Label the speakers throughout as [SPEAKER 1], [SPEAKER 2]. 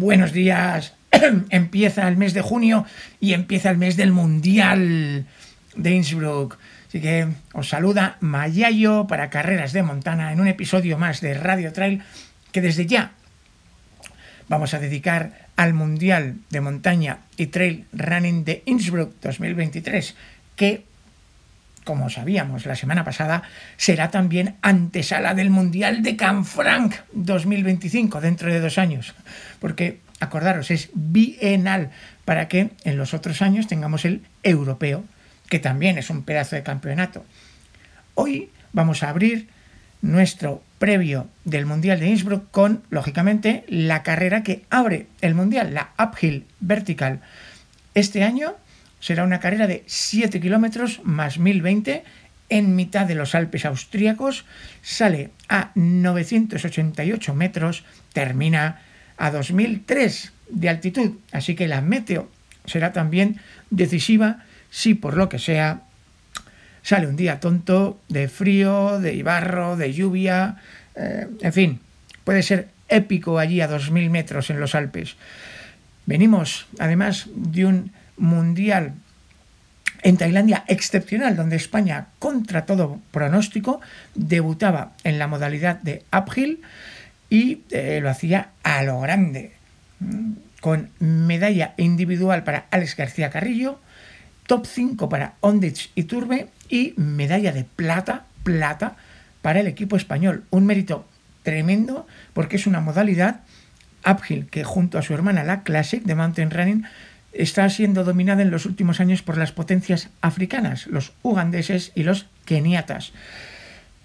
[SPEAKER 1] Buenos días. empieza el mes de junio y empieza el mes del Mundial de Innsbruck. Así que os saluda Mayayo para Carreras de Montana en un episodio más de Radio Trail que desde ya vamos a dedicar al Mundial de Montaña y Trail Running de Innsbruck 2023, que, como sabíamos la semana pasada, será también antesala del Mundial de Canfranc 2025, dentro de dos años. Porque, acordaros, es bienal para que en los otros años tengamos el europeo, que también es un pedazo de campeonato. Hoy vamos a abrir nuestro previo del Mundial de Innsbruck con, lógicamente, la carrera que abre el Mundial, la Uphill Vertical. Este año será una carrera de 7 kilómetros más 1020 en mitad de los Alpes austríacos, sale a 988 metros, termina a 2003 de altitud, así que la meteo será también decisiva si por lo que sea sale un día tonto de frío, de barro, de lluvia, eh, en fin, puede ser épico allí a 2.000 metros en los Alpes. Venimos además de un mundial en Tailandia excepcional, donde España, contra todo pronóstico, debutaba en la modalidad de uphill y eh, lo hacía a lo grande, mm, con medalla individual para Alex García Carrillo, top 5 para Ondich y Turbe y medalla de plata, plata para el equipo español. Un mérito tremendo porque es una modalidad uphill que junto a su hermana la Classic de Mountain Running está siendo dominada en los últimos años por las potencias africanas, los ugandeses y los keniatas.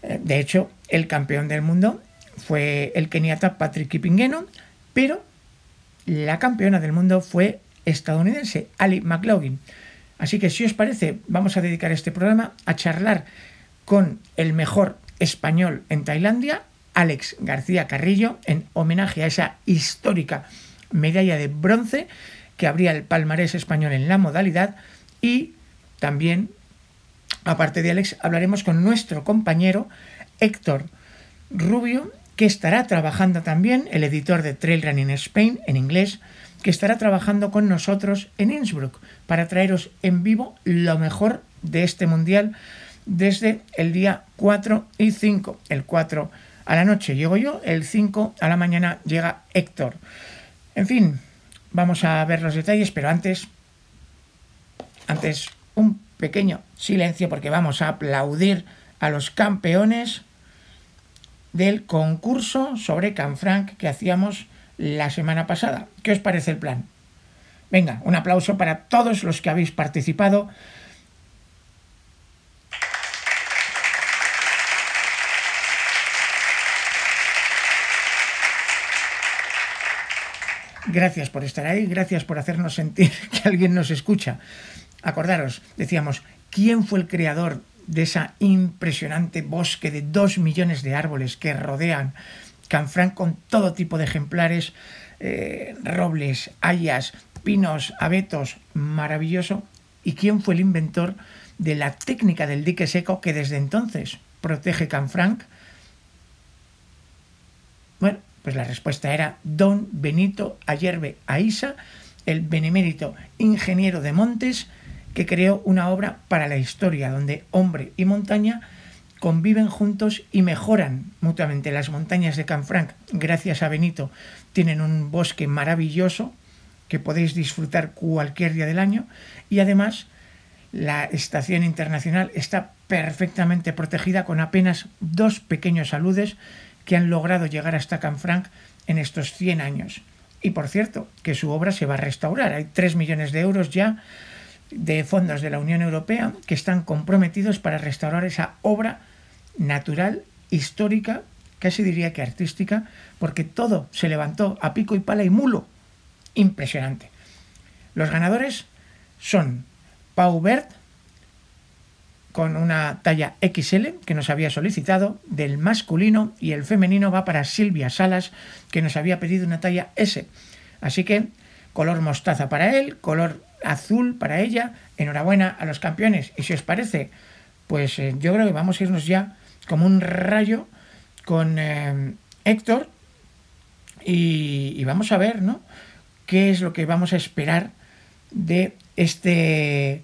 [SPEAKER 1] Eh, de hecho, el campeón del mundo fue el keniata Patrick Kipingeno, pero la campeona del mundo fue estadounidense Ali McLaughlin. Así que si os parece, vamos a dedicar este programa a charlar con el mejor español en Tailandia, Alex García Carrillo, en homenaje a esa histórica medalla de bronce que abría el palmarés español en la modalidad y también, aparte de Alex, hablaremos con nuestro compañero Héctor Rubio, que estará trabajando también, el editor de Trail Running Spain en inglés, que estará trabajando con nosotros en Innsbruck para traeros en vivo lo mejor de este mundial desde el día 4 y 5. El 4 a la noche llego yo, el 5 a la mañana llega Héctor. En fin, vamos a ver los detalles, pero antes, antes un pequeño silencio porque vamos a aplaudir a los campeones del concurso sobre Canfranc que hacíamos la semana pasada. ¿Qué os parece el plan? Venga, un aplauso para todos los que habéis participado. Gracias por estar ahí, gracias por hacernos sentir que alguien nos escucha. Acordaros, decíamos, ¿quién fue el creador de esa impresionante bosque de dos millones de árboles que rodean Canfranc con todo tipo de ejemplares, eh, robles, hayas, pinos, abetos, maravilloso. ¿Y quién fue el inventor de la técnica del dique seco que desde entonces protege Canfranc? Bueno, pues la respuesta era Don Benito Ayerbe Aisa, el benemérito ingeniero de montes, que creó una obra para la historia donde hombre y montaña conviven juntos y mejoran mutuamente. Las montañas de Canfranc, gracias a Benito, tienen un bosque maravilloso que podéis disfrutar cualquier día del año y además la estación internacional está perfectamente protegida con apenas dos pequeños aludes que han logrado llegar hasta Canfranc en estos 100 años. Y por cierto, que su obra se va a restaurar. Hay 3 millones de euros ya de fondos de la Unión Europea que están comprometidos para restaurar esa obra natural, histórica, casi diría que artística, porque todo se levantó a pico y pala y mulo. Impresionante. Los ganadores son Pau Bert, con una talla XL que nos había solicitado del masculino y el femenino va para Silvia Salas que nos había pedido una talla S. Así que color mostaza para él, color azul para ella. Enhorabuena a los campeones. Y si os parece, pues eh, yo creo que vamos a irnos ya como un rayo con eh, Héctor y, y, vamos a ver, ¿no? ¿Qué es lo que vamos a esperar de este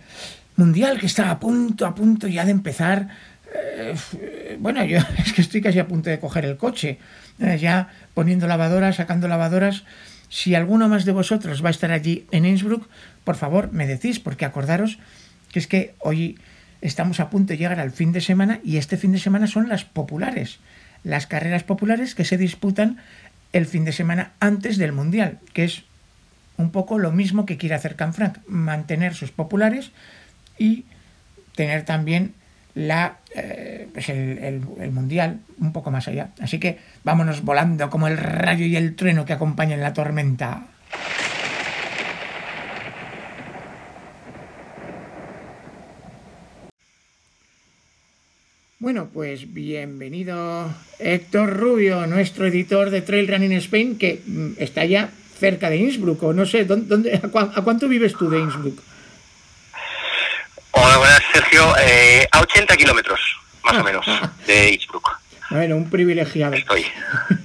[SPEAKER 1] mundial que está a punto, a punto ya de empezar. Eh, bueno, yo es que estoy casi a punto de coger el coche, eh, ya poniendo lavadoras, sacando lavadoras. Si alguno más de vosotros va a estar allí en Innsbruck, por favor me decís, porque acordaros que es que hoy estamos a punto de llegar al fin de semana y este fin de semana son las populares, las carreras populares que se disputan el fin de semana antes del Mundial, que es un poco lo mismo que quiere hacer Canfranc, mantener sus populares y tener también la, eh, el, el, mundial un poco más allá. Así que vámonos volando como el rayo y el trueno que acompañan la tormenta. Bueno, pues bienvenido Héctor Rubio, nuestro editor de Trail Running Spain, que mm, está ya cerca de Innsbruck, o no sé, ¿dónde, a, cuánto vives tú de Innsbruck?
[SPEAKER 2] Hola, buenas, Sergio. Eh, a 80 kilómetros, más o menos, de Innsbruck.
[SPEAKER 1] Bueno, un privilegiado.
[SPEAKER 2] Estoy.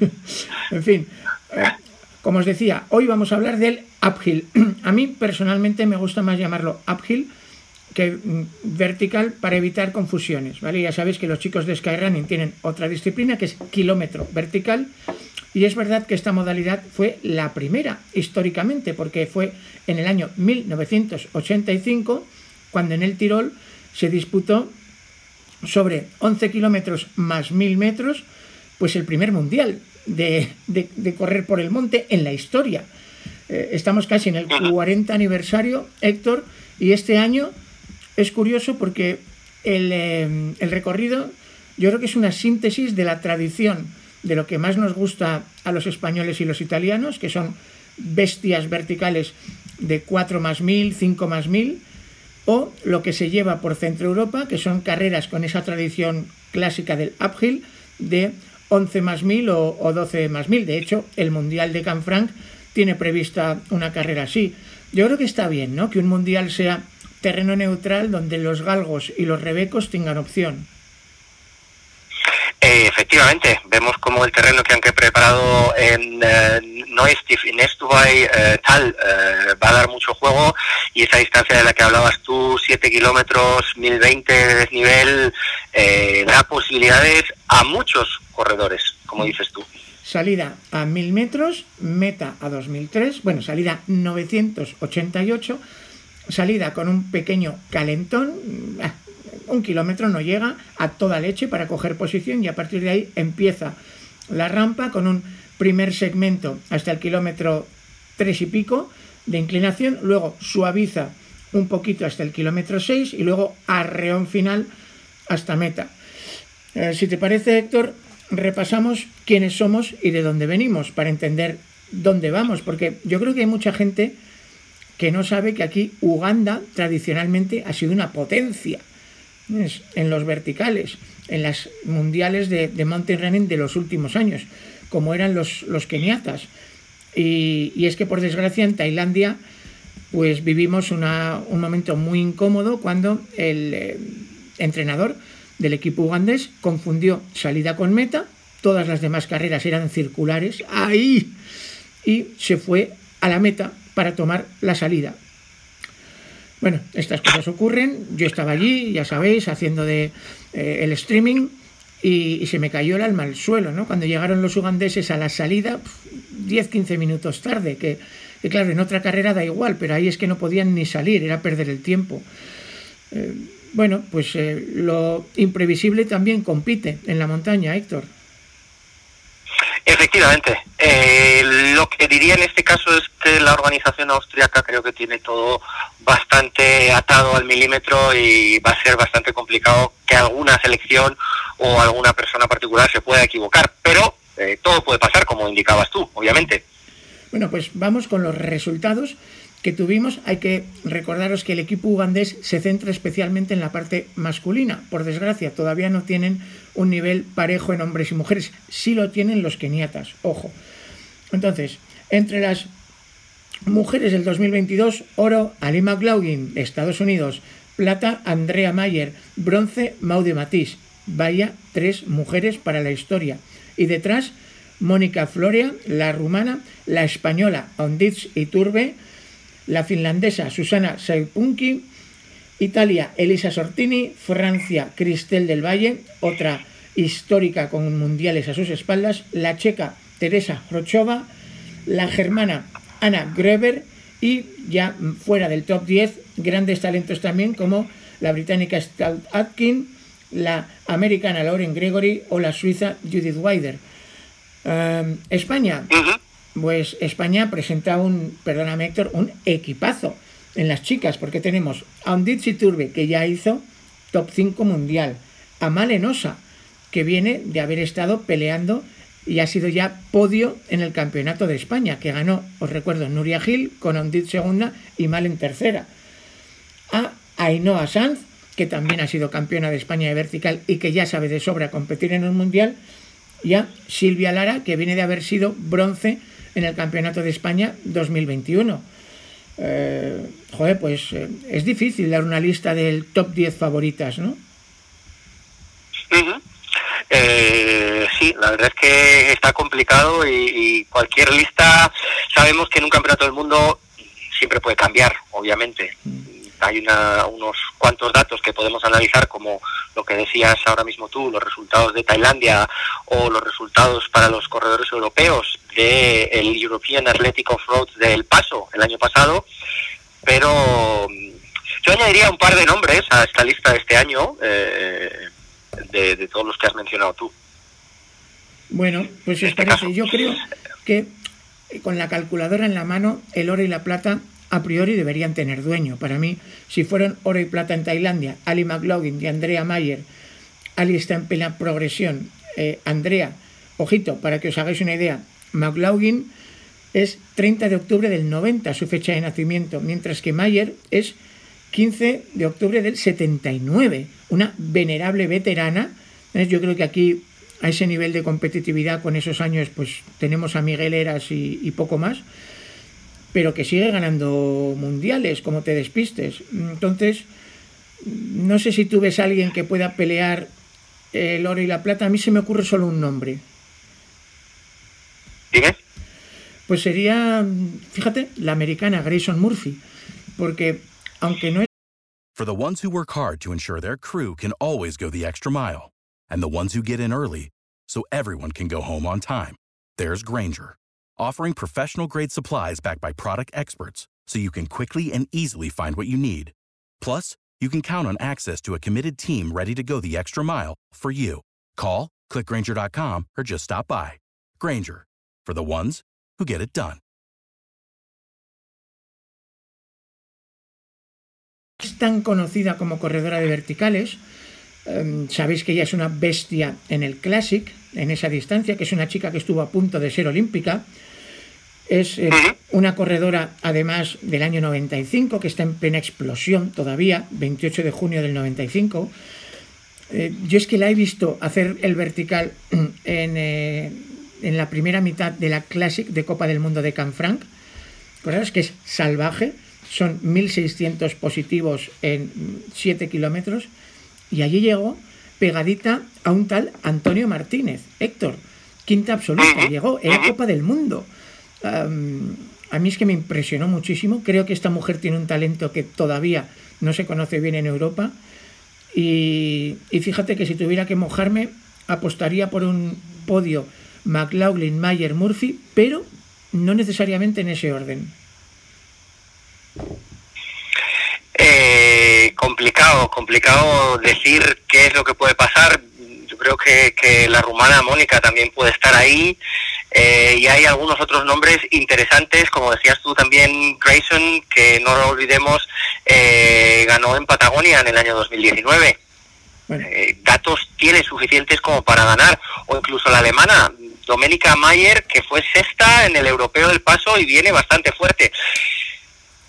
[SPEAKER 1] en fin, eh, como os decía, hoy vamos a hablar del uphill. A mí personalmente me gusta más llamarlo uphill que mm, vertical para evitar confusiones, ¿vale? Ya sabéis que los chicos de Skyrunning tienen otra disciplina que es kilómetro vertical y es verdad que esta modalidad fue la primera históricamente porque fue en el año 1985 cuando en el Tirol se disputó sobre 11 kilómetros más 1000 metros, pues el primer mundial de, correr por el monte en la historia. Eh, estamos casi en el 40 aniversario, Héctor, y este año es curioso porque el, eh, el recorrido yo creo que es una síntesis de la tradición de lo que más nos gusta a los españoles y los italianos, que son bestias verticales de 4 más 1000, 5 más 1000, o lo que se lleva por Centro Europa, que son carreras con esa tradición clásica del uphill de 11 más 1000 o, 12 más 1000. De hecho, el Mundial de Canfranc tiene prevista una carrera así. Yo creo que está bien, ¿no? Que un mundial sea terreno neutral donde los galgos y los rebecos tengan opción.
[SPEAKER 2] Eh, efectivamente, vemos como el terreno que han preparado en eh, Noestif y Nestubay eh, tal va a dar mucho juego y esa distancia de la que hablabas tú, 7 kilómetros, 1020 de desnivel, da posibilidades a muchos corredores, como dices tú.
[SPEAKER 1] Salida a 1000 metros, meta a 2003, bueno, salida 988, salida con un pequeño calentón, ah, un kilómetro no llega a toda leche para coger posición y a partir de ahí empieza la rampa con un primer segmento hasta el kilómetro tres y pico de inclinación, luego suaviza un poquito hasta el kilómetro 6 y luego arreón final hasta meta. Eh, si te parece, Héctor, repasamos quiénes somos y de dónde venimos para entender dónde vamos, porque yo creo que hay mucha gente que no sabe que aquí Uganda tradicionalmente ha sido una potencia en los verticales, en las mundiales de, mountain running de los últimos años, como eran los, los keniatas. Y, es que por desgracia en Tailandia pues vivimos un momento muy incómodo cuando el eh, entrenador del equipo ugandés confundió salida con meta, todas las demás carreras eran circulares, ahí, y se fue a la meta para tomar la salida. Bueno, estas cosas ocurren. Yo estaba allí, ya sabéis, haciendo de eh, el streaming y, se me cayó el alma al suelo, ¿no? Cuando llegaron los ugandeses a la salida, 10-15 minutos tarde, que, claro, en otra carrera da igual, pero ahí es que no podían ni salir, era perder el tiempo. Eh, bueno, pues eh, lo imprevisible también compite en la montaña, Héctor.
[SPEAKER 2] Efectivamente. Eh, lo que diría en este caso es que la organización austriaca creo que tiene todo bastante atado al milímetro y va a ser bastante complicado que alguna selección o alguna persona particular se pueda equivocar, pero eh, todo puede pasar, como indicabas tú, obviamente.
[SPEAKER 1] Bueno, pues vamos con los resultados que tuvimos. Hay que recordaros que el equipo ugandés se centra especialmente en la parte masculina. Por desgracia, todavía no tienen un nivel parejo en hombres y mujeres. Sí lo tienen los keniatas, ojo. Entonces, entre las mujeres del 2022, oro Ali McLaughlin Estados Unidos, plata Andrea Mayer, bronce Maude Matisse. Vaya tres mujeres para la historia. Y detrás, Mónica Floria, la rumana, la española Onditz Iturbe, la finlandesa Susana Seipunki, Italia Elisa Sortini, Francia Cristel del Valle, otra histórica con mundiales a sus espaldas, la checa Teresa Rochova, la germana Anna Greber y ya fuera del top 10 grandes talentos también como la británica Stout Atkin, la americana Lauren Gregory o la suiza Judith Weider. Em, España, pues España presenta un, perdóname Héctor, un equipazo en las chicas, porque tenemos a Unditsi Turbe, que ya hizo top 5 mundial, a Malenosa, que viene de haber estado peleando y ha sido ya podio en el campeonato de España, que ganó, os recuerdo, Nuria Gil con Ondit segunda y Malen tercera. A Ainhoa Sanz, que también ha sido campeona de España de vertical y que ya sabe de sobra competir en un mundial. Y a Silvia Lara, que viene de haber sido bronce en el Campeonato de España 2021. Eh, joder, pues eh, es difícil dar una lista del top 10 favoritas, ¿no?
[SPEAKER 2] Eh, sí, la verdad es que está complicado y, cualquier lista, sabemos que en un campeonato del mundo siempre puede cambiar, obviamente. Mm hay unos cuantos datos que podemos analizar, como lo que decías ahora mismo tú, los resultados de Tailandia o los resultados para los corredores europeos del el European Athletic Off-Road del Paso el año pasado, pero mm, yo añadiría un par de nombres a esta lista de este año, eh, de, todos los que has mencionado tú.
[SPEAKER 1] Bueno, pues os este parece, yo creo que con la calculadora en la mano, el oro y la plata a priori deberían tener dueño. Para mí, si fueron oro y plata en Tailandia, Ali McLaughlin y Andrea Mayer, Ali está en plena progresión. Eh, Andrea, ojito, para que os hagáis una idea, McLaughlin es 30 de octubre del 90 su fecha de nacimiento, mientras que Mayer es 15 de octubre del 79, una venerable veterana. Yo creo que aquí a ese nivel de competitividad con esos años pues tenemos a Miguel Eras y poco más pero que sigue ganando mundiales, como te despistes. Entonces, no sé si tú ves a alguien que pueda pelear el oro y la plata. A mí se me ocurre solo un nombre.
[SPEAKER 2] ¿Dime?
[SPEAKER 1] Pues sería, fíjate, la americana Grayson Murphy, porque aunque no es...
[SPEAKER 3] For the ones who work hard to ensure their crew can always go the extra mile, and the ones who get in early so everyone can go home on time, there's Granger offering professional grade supplies backed by product experts so you can quickly and easily find what you need. Plus, you can count on access to a committed team ready to go the extra mile for you. Call, clickgranger.com, or just stop by. Granger, for the ones who get it done.
[SPEAKER 1] Es tan conocida como corredora de verticales. Um, sabéis que ella es una bestia en el Classic, en esa distancia, que es una chica que estuvo a punto de ser olímpica. Es eh, una corredora, además, del año 95, que está en plena explosión todavía, 28 de junio del 95. Eh, yo es que la he visto hacer el vertical en, eh, en, la primera mitad de la Classic de Copa del Mundo de Canfranc. es que es salvaje, son 1.600 positivos en 7 kilómetros. Y allí llegó pegadita a un tal Antonio Martínez. Héctor, quinta absoluta, llegó, era Copa del Mundo a mí es que me impresionó muchísimo. Creo que esta mujer tiene un talento que todavía no se conoce bien en Europa. Y, fíjate que si tuviera que mojarme, apostaría por un podio McLaughlin, Mayer, Murphy, pero no necesariamente en ese orden.
[SPEAKER 2] Eh, complicado, complicado decir qué es lo que puede pasar. Yo creo que, que la rumana Mónica también puede estar ahí. Eh, y hay algunos otros nombres interesantes, como decías tú también, Grayson, que no lo olvidemos, eh, ganó en Patagonia en el año 2019. eh, datos tiene suficientes como para ganar, o incluso la alemana, Domenica Mayer, que fue sexta en el europeo del paso y viene bastante fuerte.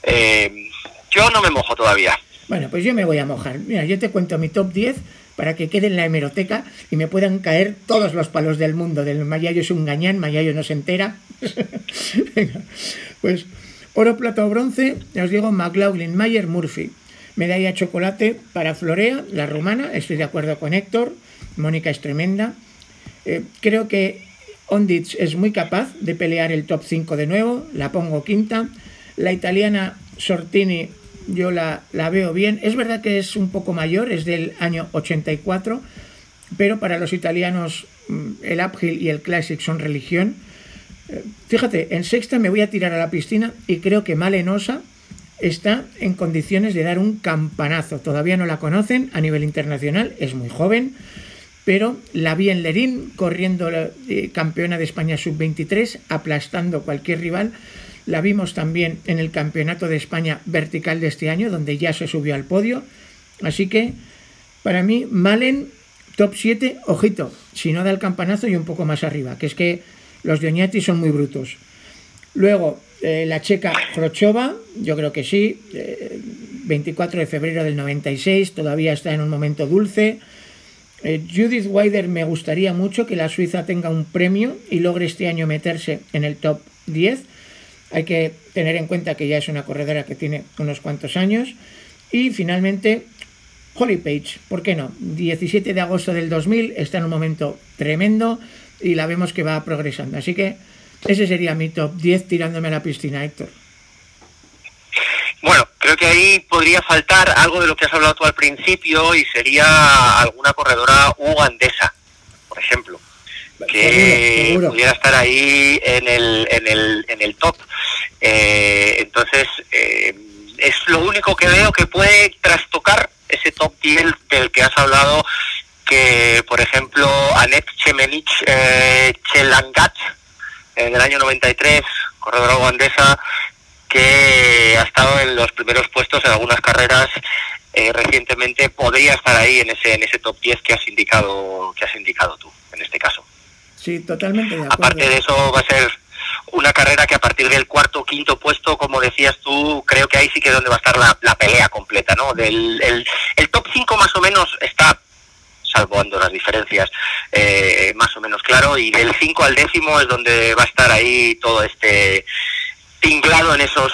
[SPEAKER 2] Eh, yo no me mojo todavía.
[SPEAKER 1] Bueno, pues yo me voy a mojar. Mira, yo te cuento mi top 10 para que quede en la hemeroteca y me puedan caer todos los palos del mundo. Del Mayayo es un gañán, Mayayo no se entera. Pues oro, plata o bronce, os digo, McLaughlin, Mayer, Murphy. Medalla chocolate para Florea, la rumana, estoy de acuerdo con Héctor. Mónica es tremenda. Eh, creo que Onditz es muy capaz de pelear el top 5 de nuevo, la pongo quinta. La italiana Sortini yo la, la, veo bien. Es verdad que es un poco mayor, es del año 84, pero para los italianos mm, el uphill y el classic son religión. Eh, fíjate, en sexta me voy a tirar a la piscina y creo que Malenosa está en condiciones de dar un campanazo. Todavía no la conocen a nivel internacional, es muy joven, pero la vi en Lerín corriendo eh, campeona de España sub-23, aplastando cualquier rival. La vimos también en el Campeonato de España vertical de este año, donde ya se subió al podio. Así que, para mí, Malen, top 7, ojito, si no da el campanazo y un poco más arriba, que es que los de Oñati son muy brutos. Luego, eh, la checa Khrochova, yo creo que sí, 24 eh, de febrero del 96, todavía está en un momento dulce. Eh, Judith Weider me gustaría mucho que la Suiza tenga un premio y logre este año meterse en el top 10 hay que tener en cuenta que ya es una corredora que tiene unos cuantos años. Y finalmente, Holly Page, ¿por qué no? 17 de agosto del 2000, está en un momento tremendo y la vemos que va progresando. Así que ese sería mi top 10 tirándome a la piscina, Héctor.
[SPEAKER 2] Bueno, creo que ahí podría faltar algo de lo que has hablado tú al principio y sería alguna corredora ugandesa, por ejemplo que pudiera estar ahí en el, en el, en el top. Eh, entonces, eh, es lo único que veo que puede trastocar ese top 10 del que has hablado, que por ejemplo Anet Chemenich eh, Chelangat, en el año 93, corredora ugandesa, que ha estado en los primeros puestos en algunas carreras eh, recientemente, podría estar ahí en ese, en ese top 10 que has indicado, que has indicado tú, en este caso.
[SPEAKER 1] Sí, totalmente.
[SPEAKER 2] Aparte de eso, va a ser una carrera que a partir del cuarto quinto puesto, como decías tú, creo que ahí sí que es donde va a estar la, pelea completa, ¿no? Del, el, top 5 más o menos está salvando las diferencias, eh, más o menos claro, y del 5 al décimo es donde va a estar ahí todo este tinglado en esos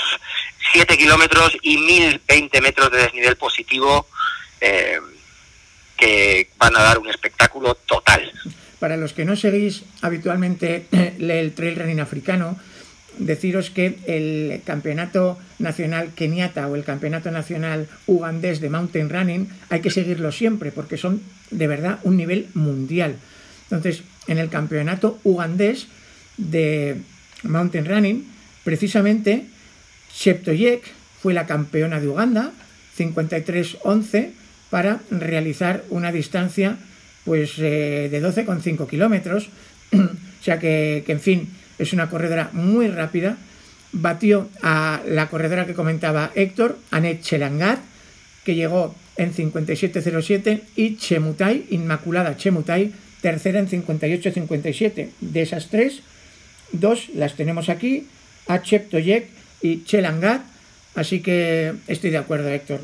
[SPEAKER 2] 7 kilómetros y 1020 metros de desnivel positivo eh, que van a dar un espectáculo total.
[SPEAKER 1] Para los que no seguís habitualmente el trail running africano, deciros que el campeonato nacional keniata o el campeonato nacional ugandés de mountain running hay que seguirlo siempre porque son de verdad un nivel mundial. Entonces, en el campeonato ugandés de mountain running, precisamente Cheptoyek fue la campeona de Uganda, 53-11, para realizar una distancia pues eh, de 12,5 kilómetros, o sea que, en fin, es una corredora muy rápida. Batió a la corredora que comentaba Héctor, Anet Chelangat, que llegó en 57.07 y Chemutai, Inmaculada Chemutai, tercera en 58.57. De esas tres, dos las tenemos aquí, a Cheptoyek y Chelangat, así que estoy de acuerdo Héctor.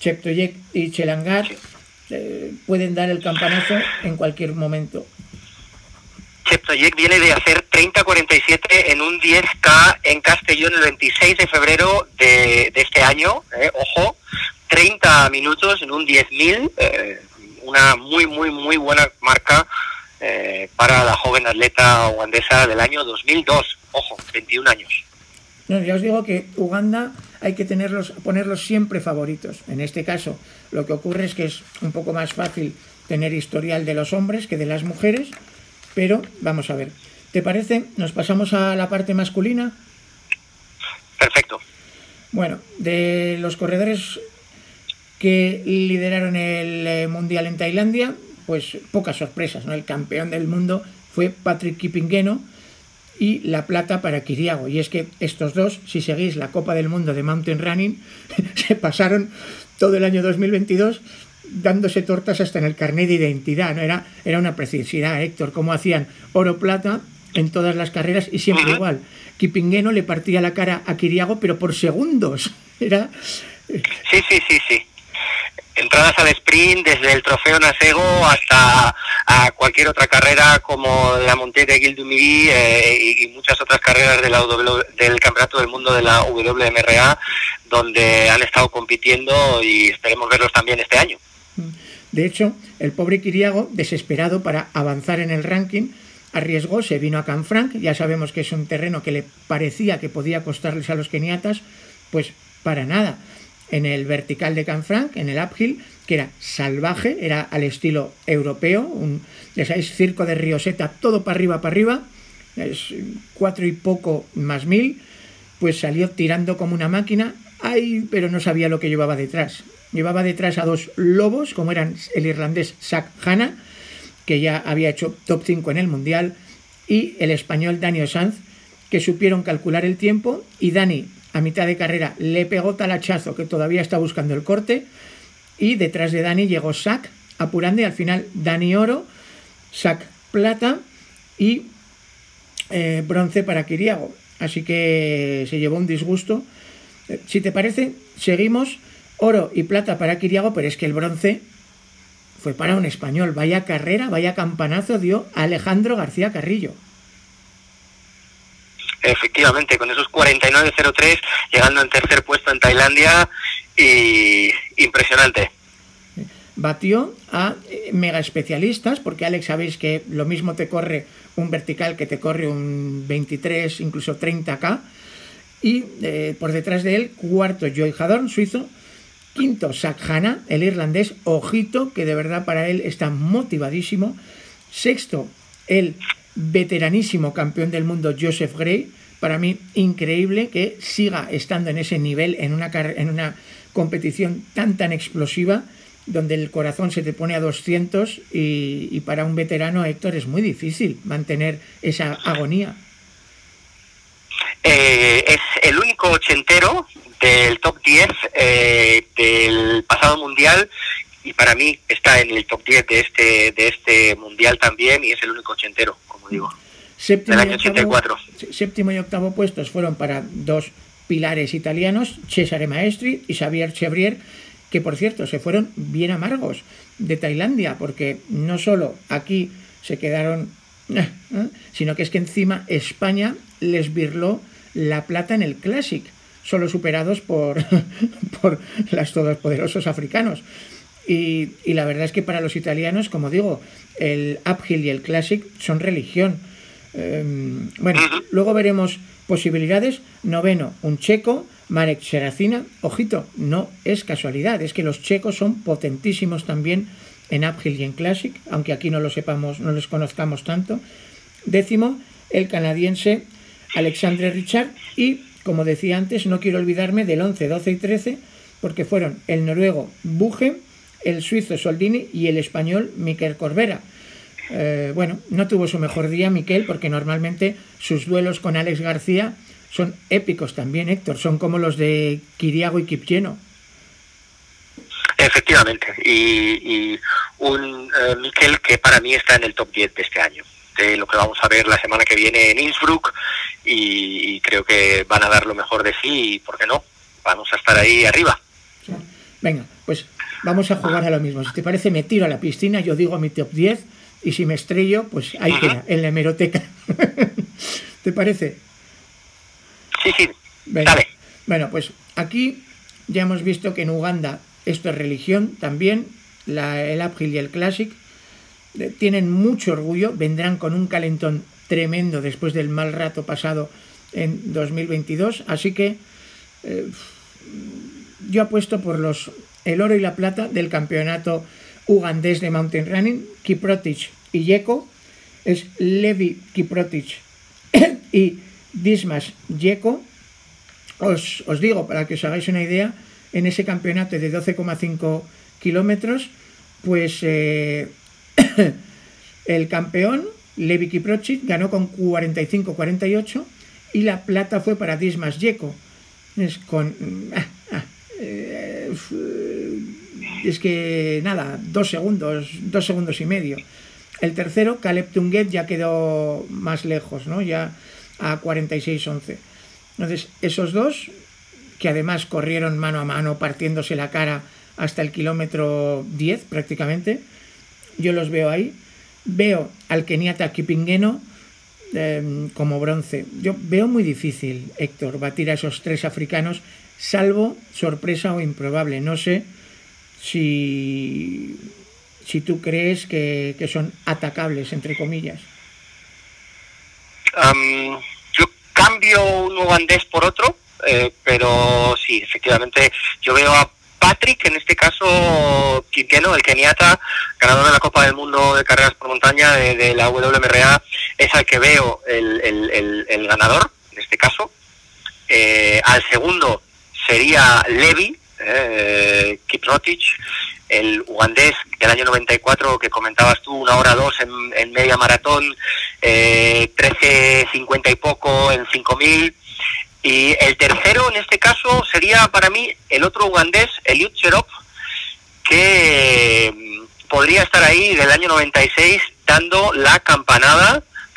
[SPEAKER 1] Cheptoyek y Chelangat eh, pueden dar el campanazo en cualquier momento.
[SPEAKER 2] Cheptoyek viene de hacer 30-47 en un 10K en Castellón el 26 de febrero de, este año. Eh, ojo, 30 minutos en un 10.000. Eh, una muy, muy, muy buena marca para la joven atleta ugandesa del año 2002. Ojo, 21 años.
[SPEAKER 1] No, ya os digo que Uganda hay que tenerlos, ponerlos siempre favoritos. En este caso, lo que ocurre es que es un poco más fácil tener historial de los hombres que de las mujeres, pero vamos a ver. ¿Te parece? ¿Nos pasamos a la parte masculina?
[SPEAKER 2] Perfecto.
[SPEAKER 1] Bueno, de los corredores que lideraron el eh, Mundial en Tailandia, pues pocas sorpresas, ¿no? El campeón del mundo fue Patrick Kipingeno, y la plata para Kiriago. Y es que estos dos, si seguís la Copa del Mundo de Mountain Running, se pasaron todo el año 2022 dándose tortas hasta en el carnet de identidad, ¿no? Era, era una precisidad, Héctor, como hacían oro-plata en todas las carreras y siempre igual. Kipingueno le partía la cara a Kiriago, pero por segundos. Era...
[SPEAKER 2] Sí, sí, sí, sí entradas al sprint desde el trofeo Nasego hasta a cualquier otra carrera como la Montée de Guildumiri eh, y, muchas otras carreras del Campeonato del Mundo de la WMRA donde han estado compitiendo y esperemos verlos también este año.
[SPEAKER 1] De hecho, el pobre Kiriago, desesperado para avanzar en el ranking, arriesgó, se vino a Canfranc, ya sabemos que es un terreno que le parecía que podía costarles a los keniatas, pues para nada en el vertical de Canfranc, en el uphill, que era salvaje, era al estilo europeo, un, sabéis, circo de Rioseta, todo para arriba, para arriba, es cuatro y poco más mil, pues salió tirando como una máquina, ay, pero no sabía lo que llevaba detrás. Llevaba detrás a dos lobos, como eran el irlandés Zach Hanna, que ya había hecho top 5 en el Mundial, y el español Daniel Sanz, que supieron calcular el tiempo, y Dani a mitad de carrera le pegó talachazo que todavía está buscando el corte y detrás de Dani llegó Sac apurando y al final Dani oro, Sac plata y eh, bronce para Kiriago. Así que se llevó un disgusto. Eh, si te parece, seguimos oro y plata para Kiriago, pero es que el bronce fue para un español. Vaya carrera, vaya campanazo dio Alejandro García Carrillo.
[SPEAKER 2] Efectivamente, con esos 49.03, llegando en tercer puesto en Tailandia y impresionante.
[SPEAKER 1] Batió a eh, mega especialistas, porque Alex sabéis que lo mismo te corre un vertical que te corre un 23, incluso 30K. Y eh, por detrás de él, cuarto Joy Hadorn, suizo. Quinto, Sakhana, el irlandés, ojito, que de verdad para él está motivadísimo. Sexto, el veteranísimo campeón del mundo Joseph Gray. Para mí, increíble que siga estando en ese nivel, en una, en una competición tan, tan explosiva, donde el corazón se te pone a 200 y, para un veterano, Héctor, es muy difícil mantener esa agonía.
[SPEAKER 2] Eh, es el único ochentero del top 10 eh, del pasado mundial y para mí está en el top 10 de este, de este mundial también y es el único ochentero, como digo.
[SPEAKER 1] Séptimo, y octavo, séptimo y octavo puestos fueron para dos pilares italianos, Cesare Maestri y Xavier Chevrier, que por cierto se fueron bien amargos de Tailandia, porque no solo aquí se quedaron, eh, sino que es que encima España les birló la plata en el Classic, solo superados por, por los todopoderosos africanos. Y, la verdad es que para los italianos, como digo, el uphill y el classic son religión. Em, bueno, luego veremos posibilidades. Noveno, un checo, Marek Seracina. Ojito, no es casualidad, es que los checos son potentísimos también en uphill y en classic, aunque aquí no lo sepamos, no les conozcamos tanto. Décimo, el canadiense Alexandre Richard. Y, como decía antes, no quiero olvidarme del 11, 12 y 13, porque fueron el noruego Buge, el suizo Soldini y el español Miquel Corbera. Eh, bueno, no tuvo su mejor día Miquel porque normalmente sus duelos con Alex García son épicos también, Héctor, son como los de Kiriago y Kipcheno.
[SPEAKER 2] Efectivamente, y, un eh, Miquel que para mí está en el top 10 de este año, de lo que vamos a ver la semana que viene en Innsbruck, y, y creo que van a dar lo mejor de sí, y por qué no, vamos a estar ahí arriba.
[SPEAKER 1] Venga, pues vamos a jugar a lo mismo. Si te parece, me tiro a la piscina, yo digo mi top 10 y si me estrello, pues ahí queda, en la hemeroteca. ¿Te parece?
[SPEAKER 2] Sí, sí.
[SPEAKER 1] Bueno, pues aquí ya hemos visto que en Uganda esto es religión también, la, el uphill y el classic. Eh, tienen mucho orgullo, vendrán con un calentón tremendo después del mal rato pasado en 2022. Así que eh, yo apuesto por los el oro y la plata del campeonato ugandés de mountain running, Kiprotich y Yeko, es Levi Kiprotich y Dismas Yeko. Os, os, digo, para que os hagáis una idea, en ese campeonato de 12,5 kilómetros, pues eh, el campeón, Levi Kiprotich, ganó con 45-48 y la plata fue para Dismas Yeko. Es con... Ah, ah, eh, es que nada, dos segundos, dos segundos y medio. El tercero, Caleb Tunget, ya quedó más lejos, ¿no? Ya a 46-11. Entonces, esos dos, que además corrieron mano a mano, partiéndose la cara hasta el kilómetro 10 prácticamente, yo los veo ahí. Veo al keniata Kipingeno em, como bronce. Yo veo muy difícil, Héctor, batir a esos tres africanos, salvo sorpresa o improbable. No sé si, si tú crees que, que son atacables, entre comillas.
[SPEAKER 2] yo cambio un ugandés por otro, eh, pero sí, efectivamente, yo veo a Patrick, en este caso, Quinqueno, el keniata, ganador de la Copa del Mundo de Carreras por Montaña de, la WMRA, es al que veo el, ganador, en este caso. Eh, al segundo sería Levi, eh, Kiprotich, el ugandés del año 94 que comentabas tú, una hora dos en, media maratón, eh, 13.50 y poco en 5.000. Y el tercero en este caso sería para mí el otro ugandés, Eliud Cherop, que mm, podría estar ahí del año 96 dando la campanada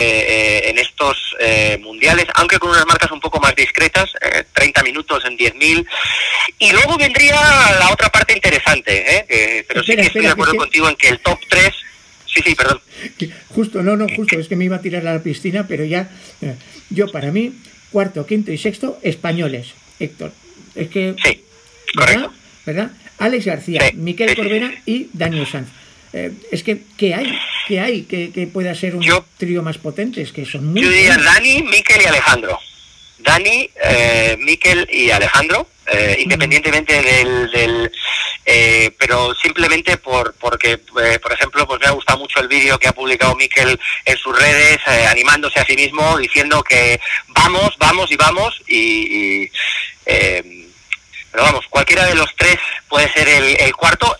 [SPEAKER 2] Eh, eh, en estos eh, mundiales, aunque con unas marcas un poco más discretas, 30 minutos en 10.000. Y luego vendría la otra parte interesante, pero sí que estoy de acuerdo contigo en que el top 3... Sí, sí, perdón.
[SPEAKER 1] Justo, no, no, justo, es que me iba a tirar a la piscina, pero ya, yo para mí, cuarto, quinto y sexto, españoles, Héctor. Es que...
[SPEAKER 2] Sí, correcto.
[SPEAKER 1] ¿Verdad? Alex García, Miquel Corbera y Daniel Sanz. Eh, es que, ¿qué hay? ¿Qué hay que, que pueda ser un trío más potente? Es que son muy...
[SPEAKER 2] Yo diría Dani, Miquel y Alejandro. Dani, eh, Miquel y Alejandro, eh, independientemente del... eh, pero simplemente por porque, eh, por ejemplo, pues me ha gustado mucho el vídeo que ha publicado Miquel en sus redes, eh, animándose a sí mismo, diciendo que vamos, vamos y vamos, y... y pero vamos, cualquiera de los tres puede ser el, el cuarto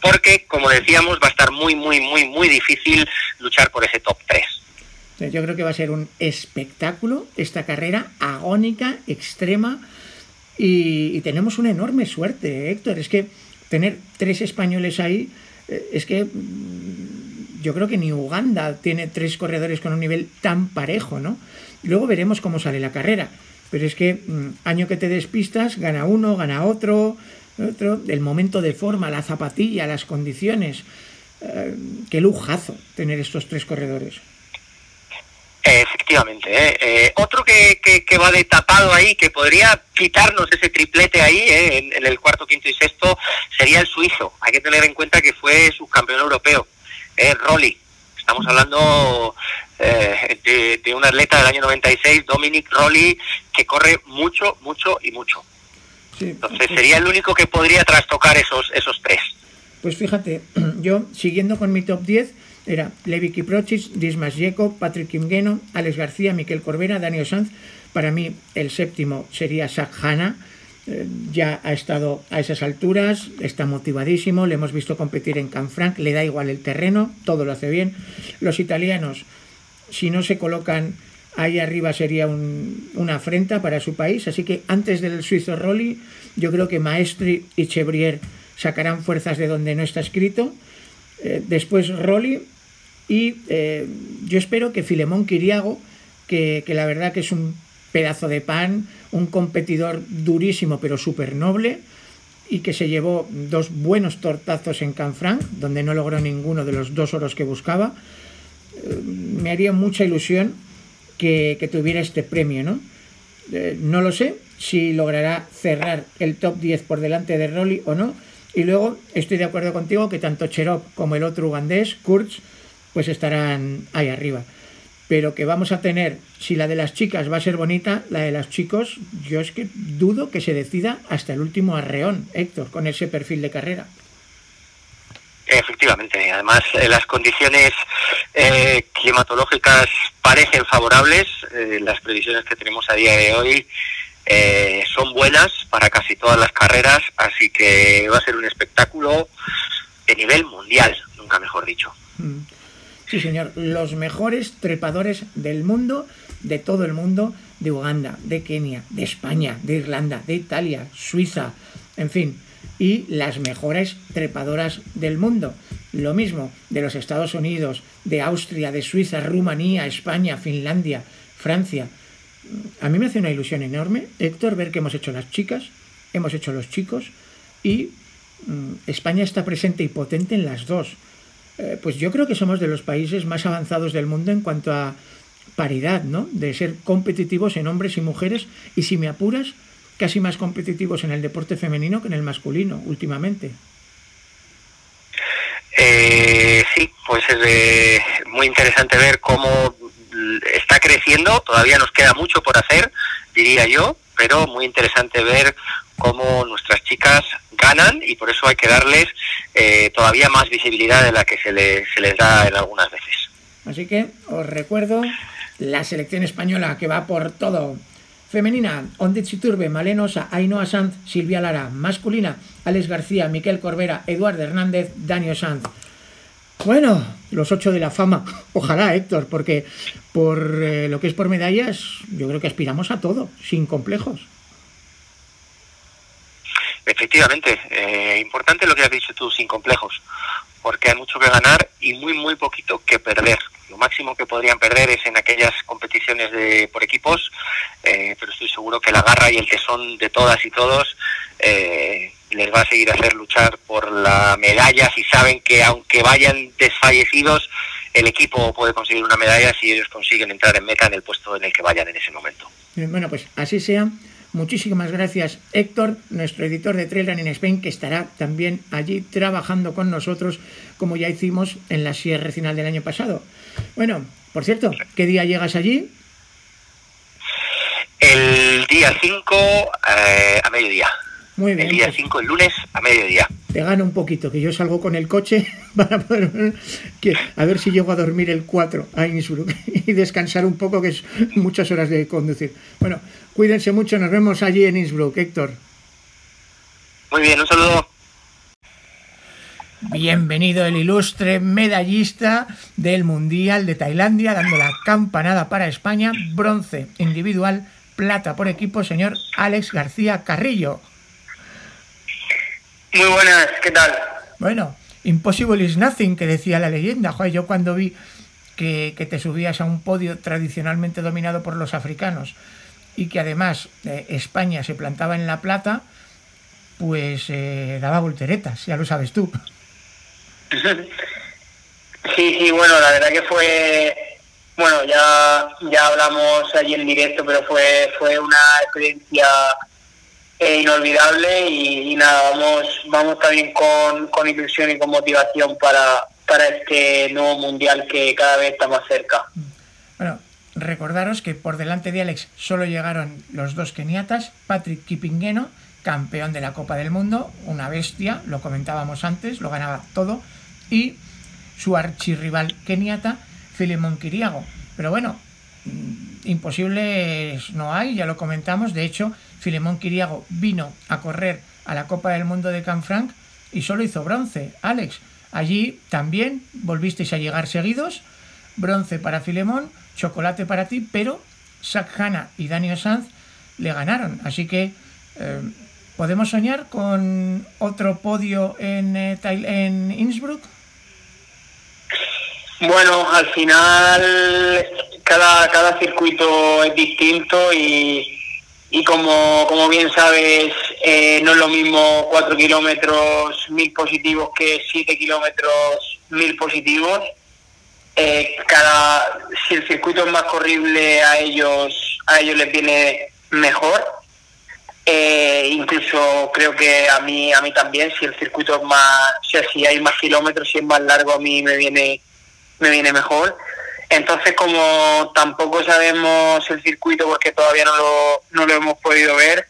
[SPEAKER 2] porque, como decíamos, va a estar muy, muy, muy, muy difícil luchar por ese top 3.
[SPEAKER 1] Yo creo que va a ser un espectáculo esta carrera agónica, extrema, y, tenemos una enorme suerte, Héctor. Es que tener tres españoles ahí, eh, es que mm, yo creo que ni Uganda tiene tres corredores con un nivel tan parejo, ¿no? Luego veremos cómo sale la carrera. Pero es que mm, año que te despistas, gana uno, gana otro, otro, el momento de forma, la zapatilla, las condiciones. Eh, qué lujazo tener estos tres corredores.
[SPEAKER 2] Efectivamente. ¿eh? Eh, otro que, que, va de tapado ahí, que podría quitarnos ese triplete ahí, en, el cuarto, quinto y sexto, sería el suizo. Hay que tener en cuenta que fue subcampeón europeo, eh, Rolly. Estamos hablando de, de, un atleta del año 96, Dominic Rolly, que corre mucho, mucho y mucho. Entonces sería el único que podría trastocar esos, esos tres.
[SPEAKER 1] Pues fíjate, yo siguiendo con mi top 10 era Levi Kiprotich, Dismas Yeko, Patrick Kimgeno, Alex García, Miquel Corbera, Daniel Sanz. Para mí el séptimo sería Zach Hanna. Eh, ya ha estado a esas alturas, está motivadísimo, le hemos visto competir en Canfranc, le da igual el terreno, todo lo hace bien. Los italianos, si no se colocan ahí arriba sería una afrenta para su país. Así que antes del suizo Rolli, yo creo que Maestri y Chebrier sacarán fuerzas de donde no está escrito. Eh, después Rolli y eh, yo espero que Filemón Quiriago, que, la verdad que es un pedazo de pan, un competidor durísimo pero súper noble, y que se llevó dos buenos tortazos en Canfranc, donde no logró ninguno de los dos oros que buscaba. Eh, me haría mucha ilusión que, tuviera este premio, ¿no? Eh, no lo sé si logrará cerrar el top 10 por delante de Rolly o no. Y luego estoy de acuerdo contigo que tanto Cherop como el otro ugandés, Kurz, pues estarán ahí arriba. Pero que vamos a tener, si la de las chicas va a ser bonita, la de los chicos, yo es que dudo que se decida hasta el último arreón, Héctor, con ese perfil de carrera.
[SPEAKER 2] Efectivamente, además eh, las condiciones eh, climatológicas parecen favorables, eh, las previsiones que tenemos a día de hoy eh, son buenas para casi todas las carreras, así que va a ser un espectáculo de nivel mundial, nunca mejor dicho.
[SPEAKER 1] Mm. Sí, señor, los mejores trepadores del mundo, de todo el mundo, de Uganda, de Kenia, de España, de Irlanda, de Italia, Suiza, en fin, y las mejores trepadoras del mundo. Lo mismo de los Estados Unidos, de Austria, de Suiza, Rumanía, España, Finlandia, Francia. A mí me hace una ilusión enorme, Héctor, ver que hemos hecho las chicas, hemos hecho los chicos y mm, España está presente y potente en las dos. Eh, pues yo creo que somos de los países más avanzados del mundo en cuanto a paridad, ¿no? De ser competitivos en hombres y mujeres y si me apuras, casi más competitivos en el deporte femenino que en el masculino últimamente.
[SPEAKER 2] Eh, sí, pues es eh, muy interesante ver cómo está creciendo, todavía nos queda mucho por hacer, diría yo, pero muy interesante ver cómo nuestras chicas ganan y por eso hay que darles eh, todavía más visibilidad de la que se, le, se les da en algunas veces.
[SPEAKER 1] Así que os recuerdo la selección española que va por todo. Femenina, Ondit Turbe, Malenosa, Ainhoa Sanz, Silvia Lara. Masculina, Alex García, Miquel Corbera, Eduardo Hernández, Daniel Sanz. Bueno, los ocho de la fama. Ojalá, Héctor, porque por eh, lo que es por medallas, yo creo que aspiramos a todo, sin complejos.
[SPEAKER 2] Efectivamente, eh, importante lo que has dicho tú, sin complejos, porque hay mucho que ganar y muy, muy poquito que perder. Lo máximo que podrían perder es en aquellas competiciones de, por equipos, eh, pero estoy seguro que la garra y el tesón de todas y todos eh, les va a seguir a hacer luchar por la medalla si saben que aunque vayan desfallecidos, el equipo puede conseguir una medalla si ellos consiguen entrar en meta en el puesto en el que vayan en ese momento.
[SPEAKER 1] Bueno, pues así sea. Muchísimas gracias Héctor, nuestro editor de Trail Running Spain, que estará también allí trabajando con nosotros, como ya hicimos en la Sierra final del año pasado. Bueno, por cierto, ¿qué día llegas allí?
[SPEAKER 2] El día 5 eh, a mediodía.
[SPEAKER 1] Muy bien.
[SPEAKER 2] El día 5, el lunes, a mediodía.
[SPEAKER 1] Te gano un poquito, que yo salgo con el coche para poder que, a ver si llego a dormir el 4 a Innsbruck y descansar un poco, que es muchas horas de conducir. Bueno, cuídense mucho, nos vemos allí en Innsbruck, Héctor.
[SPEAKER 2] Muy bien, un saludo.
[SPEAKER 1] Bienvenido el ilustre medallista del Mundial de Tailandia, dando la campanada para España, bronce individual, plata por equipo, señor Alex García Carrillo.
[SPEAKER 4] Muy buenas, ¿qué tal?
[SPEAKER 1] Bueno, impossible is nothing, que decía la leyenda. Joder, yo cuando vi que, que, te subías a un podio tradicionalmente dominado por los africanos y que además eh, España se plantaba en la plata, pues eh, daba volteretas, ya lo sabes tú.
[SPEAKER 4] Sí, sí, bueno, la verdad que fue, bueno, ya, ya hablamos allí en directo, pero fue, fue una experiencia eh, inolvidable y, y, nada, vamos, vamos también con, con ilusión y con motivación para, para este nuevo mundial que cada vez está más cerca.
[SPEAKER 1] Bueno, recordaros que por delante de Alex solo llegaron los dos keniatas, Patrick Kipingeno, campeón de la Copa del Mundo, una bestia, lo comentábamos antes, lo ganaba todo, y su archirrival keniata, Filemón Kiriago. Pero bueno, imposibles no hay, ya lo comentamos, de hecho, Filemón Kiriago vino a correr a la Copa del Mundo de Canfranc y solo hizo bronce. Alex, allí también volvisteis a llegar seguidos, bronce para Filemón, chocolate para ti, pero Sakhana y Daniel Sanz le ganaron, así que eh, ¿podemos soñar con otro podio en, eh, en Innsbruck?
[SPEAKER 4] Bueno, al final cada, cada circuito es distinto y, y como, como bien sabes, Eh, no es lo mismo 4 kilómetros mil positivos que 7 kilómetros mil positivos. Eh, cada si el circuito es más corrible a ellos a ellos les viene mejor. Eh, incluso creo que a mí a mí también si el circuito es más o sea, si hay más kilómetros si es más largo a mí me viene me viene mejor. Entonces como tampoco sabemos el circuito porque todavía no lo, no lo hemos podido ver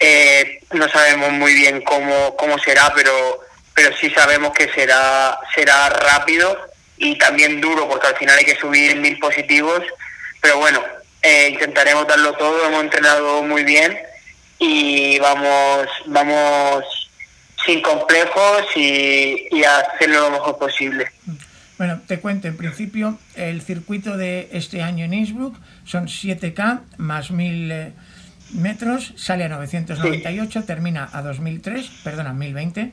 [SPEAKER 4] eh, no sabemos muy bien cómo cómo será pero pero sí sabemos que será será rápido y también duro porque al final hay que subir mil positivos, pero bueno, eh, intentaremos darlo todo, hemos entrenado muy bien y vamos, vamos sin complejos y, y a hacerlo lo mejor posible.
[SPEAKER 1] Bueno, te cuento, en principio el circuito de este año en Innsbruck son 7K más 1000 eh, metros, sale a 998, termina a 2003, perdona, 1020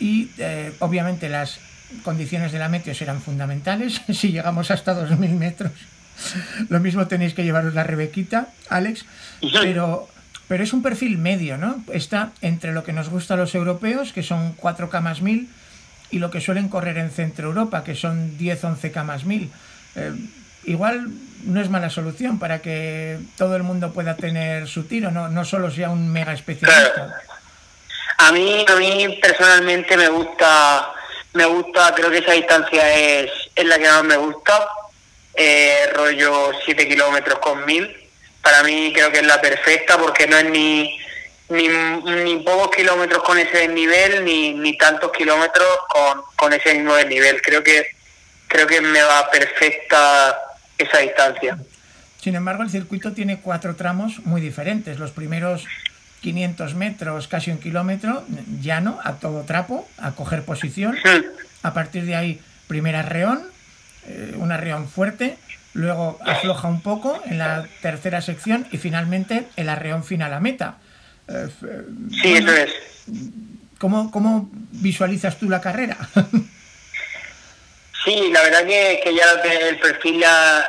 [SPEAKER 1] y eh, obviamente las condiciones de la meteo serán fundamentales si llegamos hasta 2.000 metros. Lo mismo tenéis que llevaros la Rebequita, Alex, pero, pero es un perfil medio, ¿no? Está entre lo que nos gusta a los europeos, que son 4K más 1000, y lo que suelen correr en Centro Europa, que son 10-11K más 1000. Eh, igual no es mala solución para que todo el mundo pueda tener su tiro, no, no solo sea un mega especialista.
[SPEAKER 4] A mí, a mí personalmente me gusta me gusta, creo que esa distancia es, es la que más me gusta, eh, rollo 7 kilómetros con 1000. Para mí creo que es la perfecta porque no es ni, ni, ni pocos kilómetros con ese nivel ni, ni tantos kilómetros con, con ese mismo nivel. Creo que, creo que me va perfecta esa distancia.
[SPEAKER 1] Sin embargo, el circuito tiene cuatro tramos muy diferentes. Los primeros 500 metros, casi un kilómetro, llano, a todo trapo, a coger posición. A partir de ahí, primera reón, eh, un arreón fuerte, luego afloja un poco en la tercera sección y finalmente el arreón final a meta.
[SPEAKER 4] Eh, sí, eso es.
[SPEAKER 1] ¿cómo, ¿Cómo visualizas tú la carrera?
[SPEAKER 4] Sí, la verdad que, que ya el perfil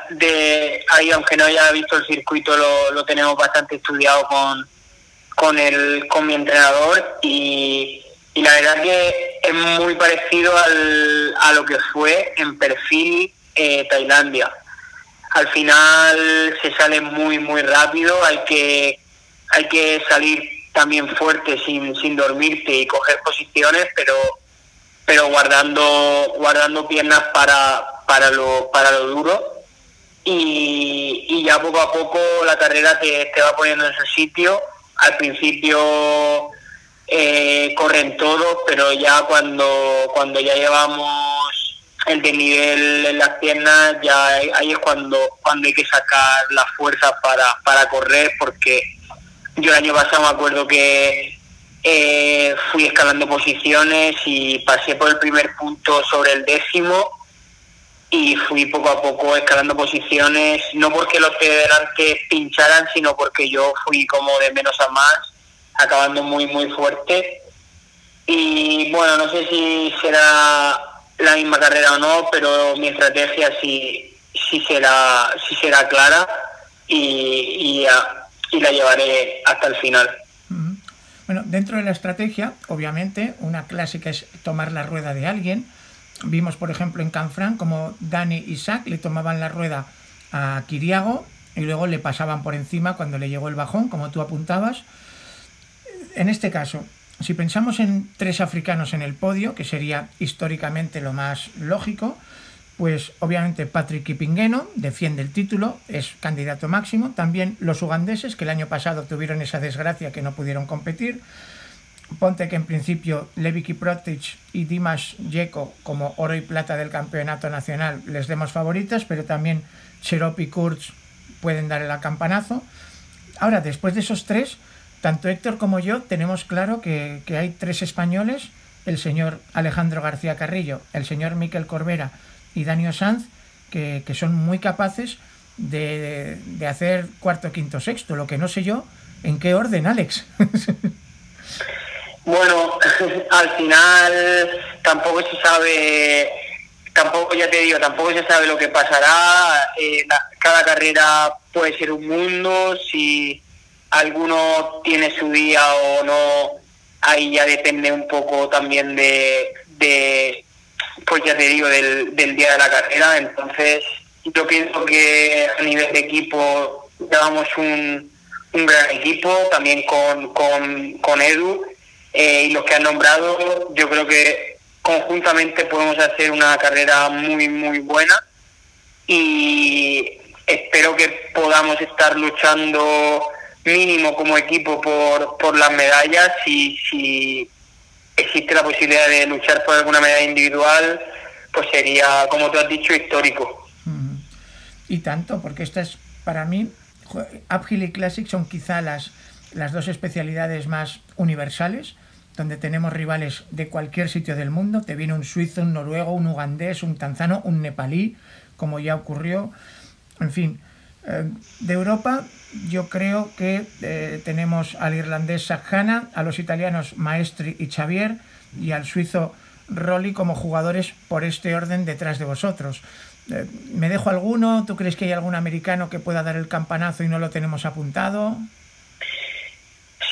[SPEAKER 4] de ahí, aunque no haya visto el circuito, lo, lo tenemos bastante estudiado con, con, el, con mi entrenador y, la verdad que es muy parecido al, a lo que fue en perfil eh, Tailandia. Al final se sale muy muy rápido, hay que hay que salir también fuerte sin, sin dormirte y coger posiciones, pero pero guardando guardando piernas para para lo para lo duro y, y ya poco a poco la carrera te, te va poniendo en su sitio al principio eh, corren todos, pero ya cuando, cuando ya llevamos el desnivel en las piernas, ya ahí es cuando, cuando hay que sacar la fuerza para, para correr, porque yo el año pasado me acuerdo que eh, fui escalando posiciones y pasé por el primer punto sobre el décimo y fui poco a poco escalando posiciones, no porque los de delante pincharan, sino porque yo fui como de menos a más, acabando muy, muy fuerte. Y bueno, no sé si será la misma carrera o no, pero mi estrategia sí, sí, será, sí será clara y, y, y la llevaré hasta el final.
[SPEAKER 1] Bueno, dentro de la estrategia, obviamente, una clásica es tomar la rueda de alguien, Vimos, por ejemplo, en Canfrán como Dani y Sack le tomaban la rueda a Kiriago y luego le pasaban por encima cuando le llegó el bajón, como tú apuntabas. En este caso, si pensamos en tres africanos en el podio, que sería históricamente lo más lógico, pues obviamente Patrick Kipingeno defiende el título, es candidato máximo. También los ugandeses, que el año pasado tuvieron esa desgracia que no pudieron competir ponte que en principio Levi Kiprotich y Dimas Jeko como oro y plata del campeonato nacional les demos favoritas, pero también Cherop y Kurz pueden dar el campanazo. Ahora, después de esos tres, tanto Héctor como yo tenemos claro que, hay tres españoles, el señor Alejandro García Carrillo, el señor Miquel Corbera y Daniel Sanz, que, son muy capaces de, de hacer cuarto, quinto, sexto. Lo que no sé yo, ¿en qué orden, Alex?
[SPEAKER 4] Bueno, al final tampoco se sabe, tampoco ya te digo, tampoco se sabe lo que pasará. Eh, cada carrera puede ser un mundo. Si, alguno tiene su día o no, ahí ya depende un poco también de, de pues ya te digo, del, del día de la carrera. Entonces, yo pienso que a nivel de equipo llevamos un, un gran equipo, también con, con, con Edu eh, y los que han nombrado, yo creo que conjuntamente podemos hacer una carrera muy, muy buena. Y espero que podamos estar luchando mínimo como equipo por, por las medallas. Y si existe la posibilidad de luchar por alguna medalla individual, pues sería, como tú has dicho, histórico.
[SPEAKER 1] Y tanto, porque esta es, para mí, Uphill y Classic son quizá las, las dos especialidades más universales, donde tenemos rivales de cualquier sitio del mundo. Te viene un suizo, un noruego, un ugandés, un tanzano, un nepalí, como ya ocurrió. En fin, eh, de Europa yo creo que eh, tenemos al irlandés Sajana, a los italianos Maestri y Xavier y al suizo Rolli como jugadores por este orden detrás de vosotros. Eh, ¿Me dejo alguno? ¿Tú crees que hay algún americano que pueda dar el campanazo y no lo tenemos apuntado?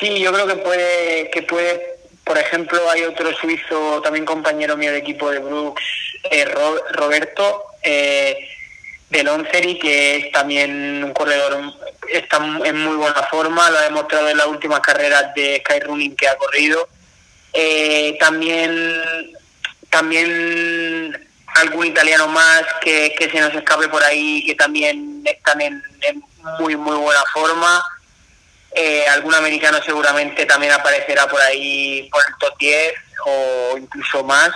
[SPEAKER 4] Sí, yo creo que puede, que puede, por ejemplo, hay otro suizo, también compañero mío de equipo de Brooks, Roberto, eh, del Onceri, que es también un corredor, está en muy buena forma, lo ha demostrado en las últimas carreras de Skyrunning que ha corrido. Eh, también, también algún italiano más que, se nos escape por ahí, que también están en, muy, muy buena forma. Eh, algún americano seguramente también aparecerá por ahí por el top 10 o incluso más.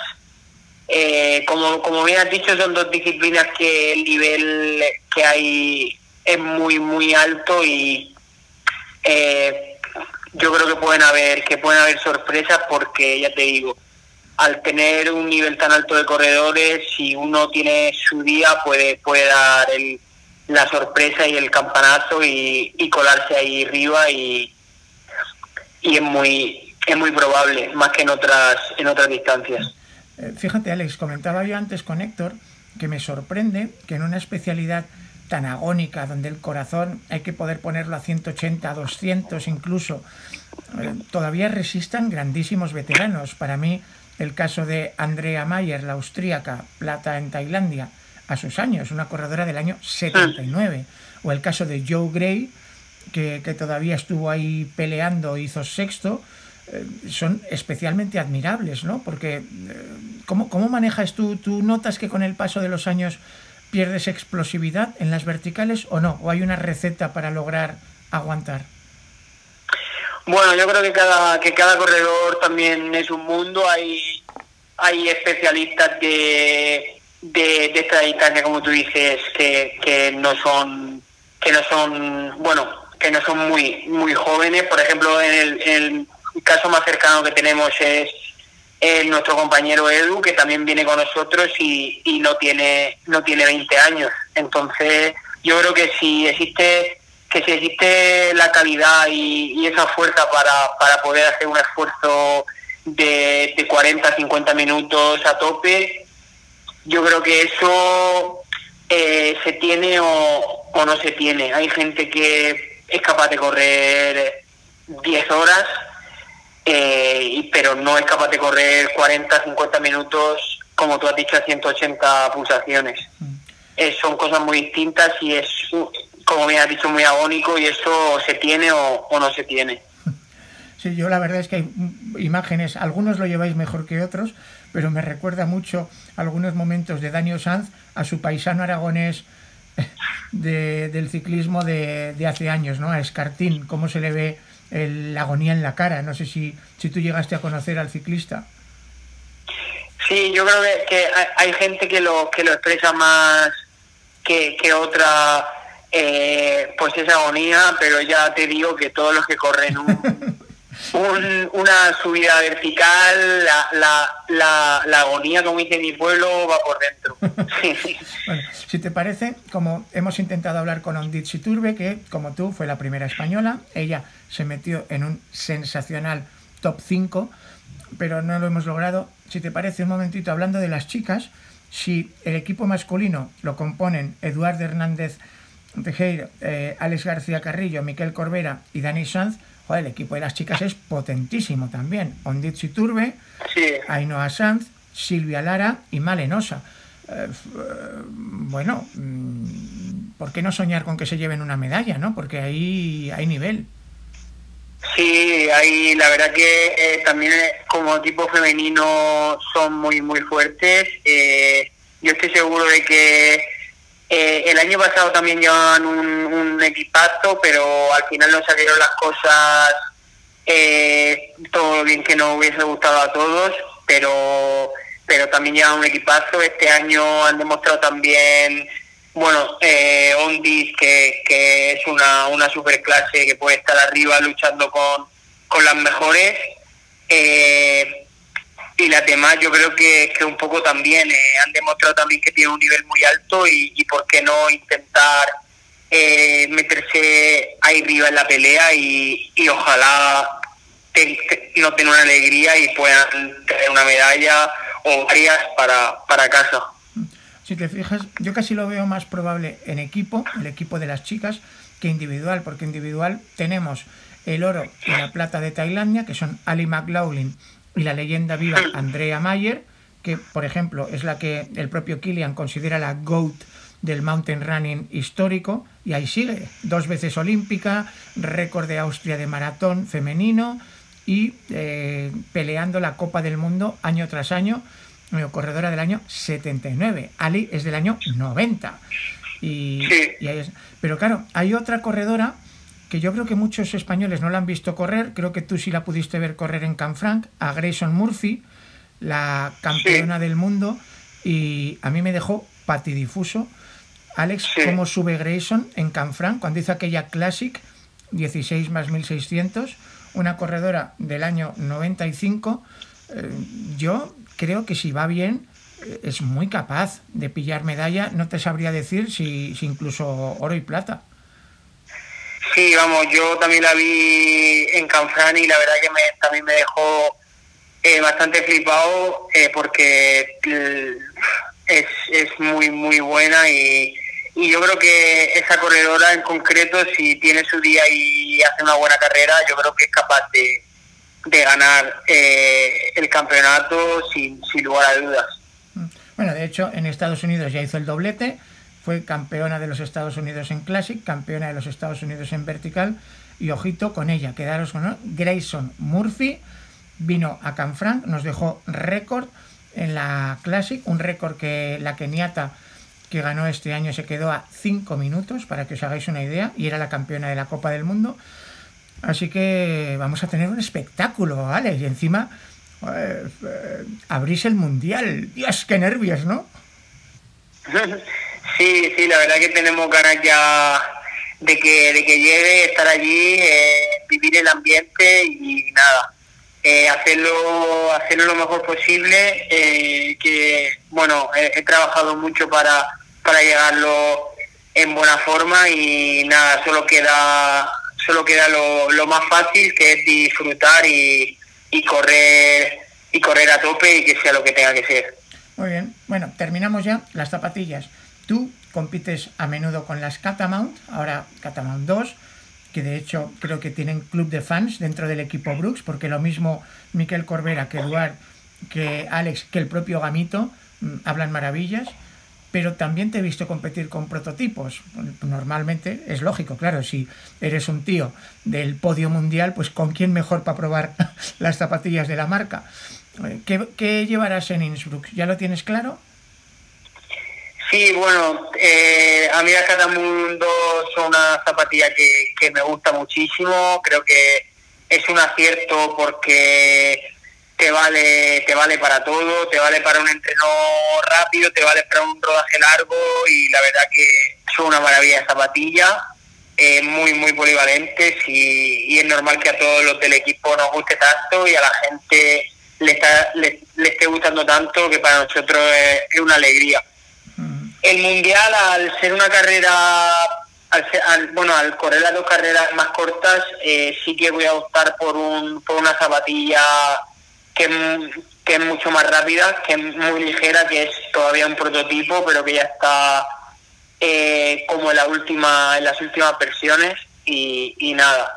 [SPEAKER 4] Eh, como, como bien has dicho, son dos disciplinas que el nivel que hay es muy, muy alto y eh, yo creo que pueden haber, que pueden haber sorpresas porque, ya te digo, al tener un nivel tan alto de corredores, si uno tiene su día, puede, puede dar el, la sorpresa y el campanazo y, y colarse ahí arriba y, y es muy es muy probable, más que en otras, en otras distancias.
[SPEAKER 1] Eh, fíjate, Alex, comentaba yo antes con Héctor que me sorprende que en una especialidad tan agónica, donde el corazón hay que poder ponerlo a 180, a 200 incluso, eh, todavía resistan grandísimos veteranos. Para mí, el caso de Andrea Mayer, la austríaca, plata en Tailandia, a sus años, una corredora del año 79. O el caso de Joe Gray, que, que todavía estuvo ahí peleando, hizo sexto, eh, son especialmente admirables, ¿no? Porque, eh, ¿cómo, ¿cómo, manejas tú? ¿Tú notas que con el paso de los años pierdes explosividad en las verticales o no? ¿O hay una receta para lograr aguantar?
[SPEAKER 4] Bueno, yo creo que cada, que cada corredor también es un mundo. Hay, hay especialistas de, de, esta distancia, como tú dices, que, que no son, que no son, bueno, que no son muy, muy jóvenes. Por ejemplo, en el, caso más cercano que tenemos es nuestro compañero Edu, que también viene con nosotros y, y, no tiene no tiene 20 años. Entonces, yo creo que si existe que si existe la calidad y, esa fuerza para, para, poder hacer un esfuerzo de, de 40, 50 minutos a tope, yo creo que eso eh, se tiene o, o no se tiene. Hay gente que es capaz de correr 10 horas eh, pero no es capaz de correr 40, 50 minutos, como tú has dicho, a 180 pulsaciones. Mm. Eh, son cosas muy distintas y es, como me has dicho, muy agónico y eso se tiene o, no se tiene.
[SPEAKER 1] Sí, yo la verdad es que hay imágenes, algunos lo lleváis mejor que otros, pero me recuerda mucho algunos momentos de Daniel Sanz a su paisano aragonés de, del ciclismo de, de, hace años, ¿no? A Escartín, cómo se le ve el, la agonía en la cara. No sé si, si tú llegaste a conocer al ciclista.
[SPEAKER 4] Sí, yo creo que, hay, gente que lo, que lo expresa más que, que otra, eh, pues esa agonía, pero ya te digo que todos los que corren un, una subida vertical, la, la, la, la, agonía, como dice mi pueblo, va por dentro.
[SPEAKER 1] bueno, si te parece, como hemos intentado hablar con Ondit Siturbe, que como tú fue la primera española, ella se metió en un sensacional top 5, pero no lo hemos logrado. Si te parece, un momentito hablando de las chicas, si el equipo masculino lo componen Eduardo Hernández Tejero, eh, Alex García Carrillo, Miquel Corbera y Dani Sanz, joder, el equipo de las chicas es potentísimo también. Onditz Turbe, Ainhoa Sanz, Silvia Lara y Malenosa. Eh, bueno, mm, ¿por qué no soñar con que se lleven una medalla, no? Porque ahí hay nivel.
[SPEAKER 4] Sí, hay, la verdad que eh, también como equipo femenino son muy, muy fuertes. yo estoy seguro de que eh, el año pasado también llevaban un, equipazo, pero al final no salieron las cosas eh, todo bien que no hubiese gustado a todos, pero pero también llevan un equipazo. Este año han demostrado también, bueno, eh, Ondis, que, que es una, una super clase que puede estar arriba luchando con, con las mejores. Eh, y las demás yo creo que, que un poco también eh, han demostrado también que tienen un nivel muy alto y, y por qué no intentar eh, meterse ahí arriba en la pelea y, y ojalá no tengan una alegría y puedan tener una medalla o varias para, para casa.
[SPEAKER 1] Si te fijas, yo casi lo veo más probable en equipo, el equipo de las chicas, que individual, porque individual tenemos el oro y la plata de Tailandia, que son Ali McLaughlin y la leyenda viva Andrea Mayer, que por ejemplo es la que el propio Kilian considera la GOAT del mountain running histórico, y ahí sigue, dos veces olímpica, récord de Austria de maratón femenino y eh, peleando la Copa del Mundo año tras año, corredora del año 79, Ali es del año 90. Y, y ahí es. Pero claro, hay otra corredora que yo creo que muchos españoles no la han visto correr, creo que tú sí la pudiste ver correr en Canfranc, a Grayson Murphy, la campeona del mundo, y a mí me dejó patidifuso. Alex, cómo sube Grayson en Canfranc cuando hizo aquella Classic 16 más 1600, una corredora del año 95. Eh, yo creo que si va bien, eh, es muy capaz de pillar medalla. No te sabría decir si, si incluso oro y plata.
[SPEAKER 4] Sí, vamos, yo también la vi en Canfrán y la verdad que me, también me dejó eh, bastante flipado eh, porque es, es muy, muy buena y, y yo creo que esa corredora en concreto, si tiene su día y hace una buena carrera, yo creo que es capaz de, de ganar eh, el campeonato sin, sin lugar a dudas.
[SPEAKER 1] Bueno, de hecho, en Estados Unidos ya hizo el doblete fue campeona de los Estados Unidos en Classic, campeona de los Estados Unidos en Vertical y ojito con ella, quedaros con Grayson Murphy vino a Canfranc, nos dejó récord en la Classic, un récord que la keniata que ganó este año se quedó a 5 minutos, para que os hagáis una idea, y era la campeona de la Copa del Mundo. Así que vamos a tener un espectáculo, ¿vale? Y encima eh, eh, abrís el Mundial. Dios, qué nervios, ¿no?
[SPEAKER 4] Sí, sí, la verdad que tenemos ganas ya de que, de que llegue, estar allí, eh, vivir el ambiente y nada, eh, hacerlo, hacerlo lo mejor posible. Eh, que bueno, he, trabajado mucho para, para llegarlo en buena forma y nada, solo queda, solo queda lo, lo más fácil que es disfrutar y, y correr y correr a tope y que sea lo que tenga que ser.
[SPEAKER 1] Muy bien, bueno, terminamos ya las zapatillas. Tú compites a menudo con las Catamount, ahora Catamount 2, que de hecho creo que tienen club de fans dentro del equipo Brooks, porque lo mismo Miquel Corbera que Eduard, que Alex, que el propio Gamito mm, hablan maravillas, pero también te he visto competir con prototipos. Normalmente es lógico, claro, si eres un tío del podio mundial, pues con quién mejor para probar las zapatillas de la marca. Eh, ¿Qué, qué llevarás en Innsbruck? ¿Ya lo tienes claro?
[SPEAKER 4] Sí, bueno, eh, a mí la Mundo son una zapatilla que, que me gusta muchísimo. Creo que es un acierto porque te vale, te vale para todo, te vale para un entreno rápido, te vale para un rodaje largo y la verdad que son una maravilla de zapatilla, eh, muy, muy polivalentes y, y, es normal que a todos los del equipo nos guste tanto y a la gente le, está, le, le esté gustando tanto que para nosotros es una alegría el mundial al ser una carrera al, bueno al correr las dos carreras más cortas eh, sí que voy a optar por un por una zapatilla que, que es mucho más rápida que es muy ligera que es todavía un prototipo pero que ya está eh, como en, la última, en las últimas versiones y, y nada,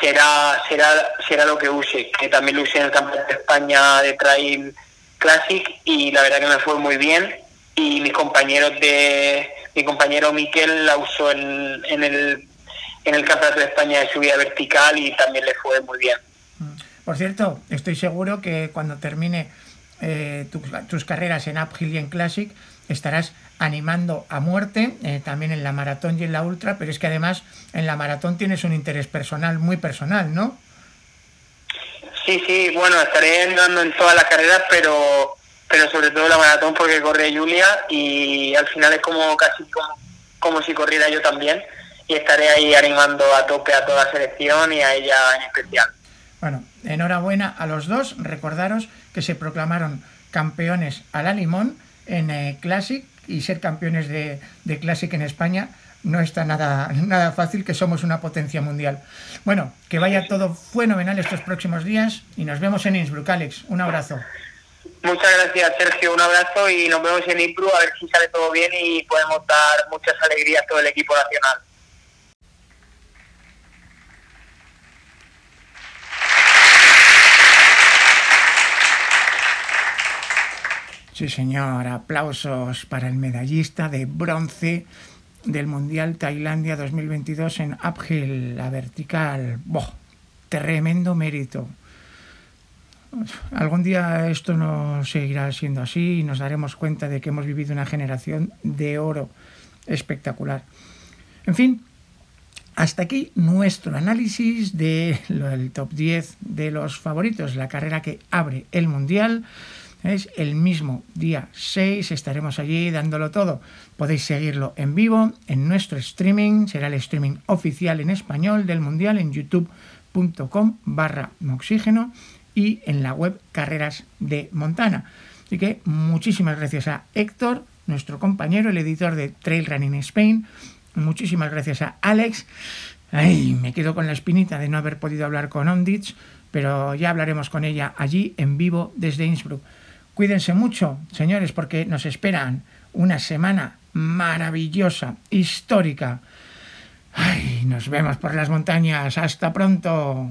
[SPEAKER 4] será, será, será lo que use, que también lo usé en el Campeonato de España de Trail Classic y la verdad que me fue muy bien y mis compañeros de mi compañero Miquel la usó en, en el en el Campeonato de España de subida vertical y también le fue muy bien.
[SPEAKER 1] Por cierto, estoy seguro que cuando termine eh, tu- tus carreras en Uphill y en Classic estarás animando a muerte, eh, también en la maratón y en la ultra, pero es que además en la maratón tienes un interés personal, muy personal, ¿no?
[SPEAKER 4] Sí, sí, bueno, estaré andando en todas las carreras, pero pero sobre todo la maratón porque corre Julia y al final es como casi como, como si corriera yo también y estaré ahí animando a tope a toda la selección y a ella en especial.
[SPEAKER 1] Bueno, enhorabuena a los dos. Recordaros que se proclamaron campeones a la limón en eh, Classic y ser campeones de, de Classic en España no está nada, nada fácil, que somos una potencia mundial. Bueno, que vaya todo fenomenal estos próximos días y nos vemos en Innsbruck, Alex. Un abrazo.
[SPEAKER 4] Muchas gracias Sergio, un abrazo y nos vemos en Impro a ver si sale todo bien y podemos dar muchas alegrías a todo el equipo nacional.
[SPEAKER 1] Sí, señor. Aplausos para el medallista de bronce del Mundial Tailandia 2022 en uphill, la vertical. ¡Boh! Tremendo mérito. Algún día esto no seguirá siendo así y nos daremos cuenta de que hemos vivido una generación de oro espectacular. En fin, hasta aquí nuestro análisis del top 10 de los favoritos, la carrera que abre el Mundial. Es el mismo día 6, estaremos allí dándolo todo. Podéis seguirlo en vivo en nuestro streaming, será el streaming oficial en español del Mundial en youtube.com barra oxígeno y en la web Carreras de Montana. Así que muchísimas gracias a Héctor, nuestro compañero, el editor de Trail Running Spain. Muchísimas gracias a Alex. Ay, me quedo con la espinita de no haber podido hablar con Ondich, pero ya hablaremos con ella allí en vivo desde Innsbruck. Cuídense mucho, señores, porque nos esperan una semana maravillosa, histórica. Ay, nos vemos por las montañas. Hasta pronto.